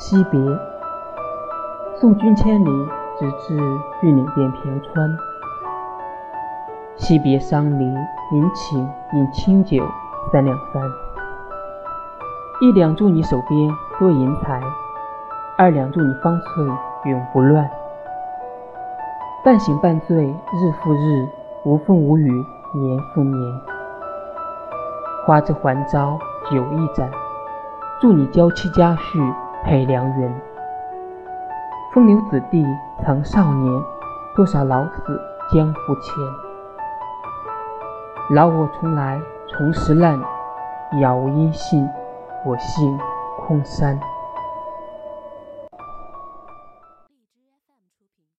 惜别，送君千里，直至玉岭边平川。惜别伤离，临寝饮清酒三两三。一两祝你手边多银财，二两祝你方寸永不乱。半醒半醉日复日，无风无雨年复年。花枝还朝酒一盏，祝你娇妻佳婿配良缘。风流子弟曾少年，多少老死江湖前。老我重来重拾烂，杳无音信，我心空山。